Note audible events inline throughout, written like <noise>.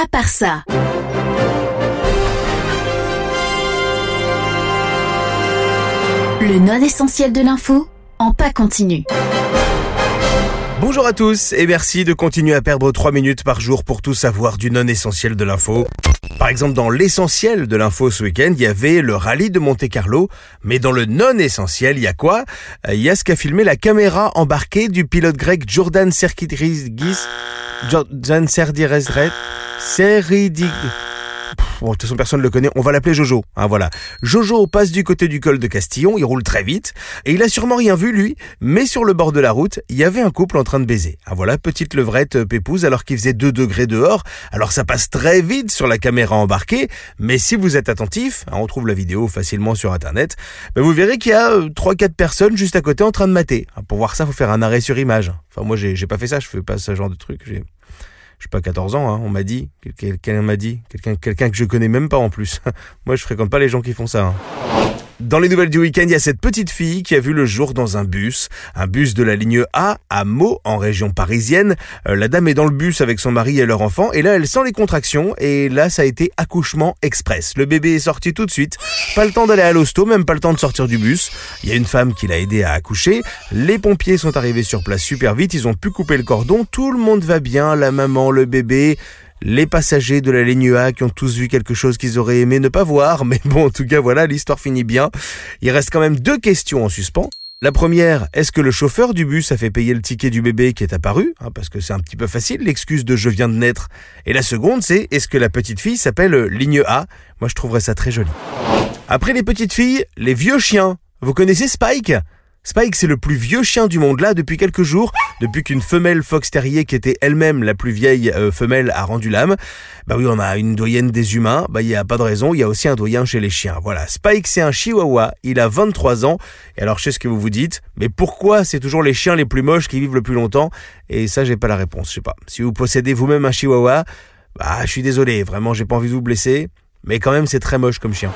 à part ça. Le non essentiel de l'info en pas continu. Bonjour à tous et merci de continuer à perdre 3 minutes par jour pour tout savoir du non essentiel de l'info. Par exemple, dans l'essentiel de l'info ce week-end, il y avait le rallye de Monte Carlo, mais dans le non essentiel, il y a quoi? Il y a ce qu'a filmé la caméra embarquée du pilote grec Jordan Serkidris Jordan Seridig Bon, de toute façon, personne ne le connaît. On va l'appeler Jojo. Hein, voilà. Jojo passe du côté du col de Castillon. Il roule très vite. Et il a sûrement rien vu, lui. Mais sur le bord de la route, il y avait un couple en train de baiser. Ah, voilà, petite levrette euh, pépouse alors qu'il faisait 2 degrés dehors. Alors ça passe très vite sur la caméra embarquée. Mais si vous êtes attentif, hein, on trouve la vidéo facilement sur Internet, ben vous verrez qu'il y a 3-4 euh, personnes juste à côté en train de mater. Ah, pour voir ça, faut faire un arrêt sur image. Enfin, moi, j'ai pas fait ça. Je fais pas ce genre de truc. Je sais pas 14 ans, hein, on m'a dit, quelqu'un m'a dit, quelqu'un quelqu'un que je connais même pas en plus. <laughs> Moi je fréquente pas les gens qui font ça. Hein. Dans les nouvelles du week-end, il y a cette petite fille qui a vu le jour dans un bus, un bus de la ligne A à Meaux en région parisienne. Euh, la dame est dans le bus avec son mari et leur enfant et là elle sent les contractions et là ça a été accouchement express. Le bébé est sorti tout de suite, pas le temps d'aller à l'hosto, même pas le temps de sortir du bus. Il y a une femme qui l'a aidé à accoucher. Les pompiers sont arrivés sur place super vite, ils ont pu couper le cordon, tout le monde va bien, la maman, le bébé les passagers de la ligne A qui ont tous vu quelque chose qu'ils auraient aimé ne pas voir, <laughs> mais bon, en tout cas, voilà, l'histoire finit bien. Il reste quand même deux questions en suspens. La première, est-ce que le chauffeur du bus a fait payer le ticket du bébé qui est apparu? Hein, Parce que c'est un petit peu facile, l'excuse de je viens de naître. Et la seconde, c'est est-ce que la petite fille s'appelle ligne A? Moi, je trouverais ça très joli. Après les petites filles, les vieux chiens. Vous connaissez Spike? Spike, c'est le plus vieux chien du monde là depuis quelques jours, depuis qu'une femelle fox terrier qui était elle-même la plus vieille euh, femelle a rendu l'âme. Bah oui, on a une doyenne des humains, bah il y a pas de raison, il y a aussi un doyen chez les chiens. Voilà, Spike c'est un chihuahua, il a 23 ans. Et alors je sais ce que vous vous dites, mais pourquoi c'est toujours les chiens les plus moches qui vivent le plus longtemps? Et ça j'ai pas la réponse, je sais pas. Si vous possédez vous-même un chihuahua, bah je suis désolé, vraiment j'ai pas envie de vous blesser, mais quand même c'est très moche comme chien.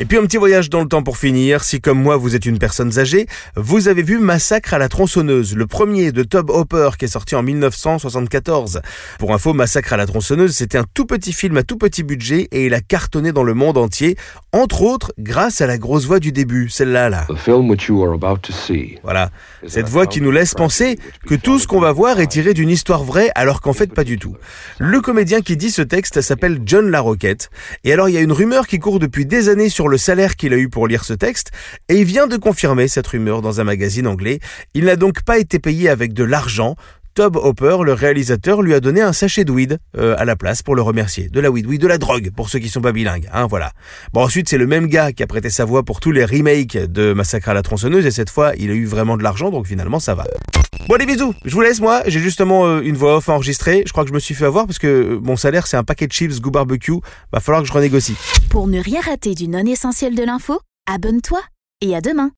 Et puis un petit voyage dans le temps pour finir. Si comme moi vous êtes une personne âgée, vous avez vu Massacre à la tronçonneuse, le premier de Tob Hopper qui est sorti en 1974. Pour info, Massacre à la tronçonneuse, c'était un tout petit film à tout petit budget et il a cartonné dans le monde entier, entre autres grâce à la grosse voix du début, celle-là là. Voilà, cette voix qui nous laisse penser que tout ce qu'on va voir est tiré d'une histoire vraie alors qu'en fait pas du tout. Le comédien qui dit ce texte s'appelle John LaRoquette et alors il y a une rumeur qui court depuis des années sur le salaire qu'il a eu pour lire ce texte, et il vient de confirmer cette rumeur dans un magazine anglais. Il n'a donc pas été payé avec de l'argent, Tob Hopper, le réalisateur, lui a donné un sachet de weed euh, à la place pour le remercier. De la weed, oui, de la drogue, pour ceux qui sont pas bilingues, hein, voilà. Bon, ensuite, c'est le même gars qui a prêté sa voix pour tous les remakes de Massacre à la tronçonneuse, et cette fois, il a eu vraiment de l'argent, donc finalement, ça va. Bon, allez, bisous Je vous laisse, moi, j'ai justement euh, une voix off enregistrée. Je crois que je me suis fait avoir parce que euh, mon salaire, c'est un paquet de chips goût barbecue. Va falloir que je renégocie. Pour ne rien rater du non essentiel de l'info, abonne-toi et à demain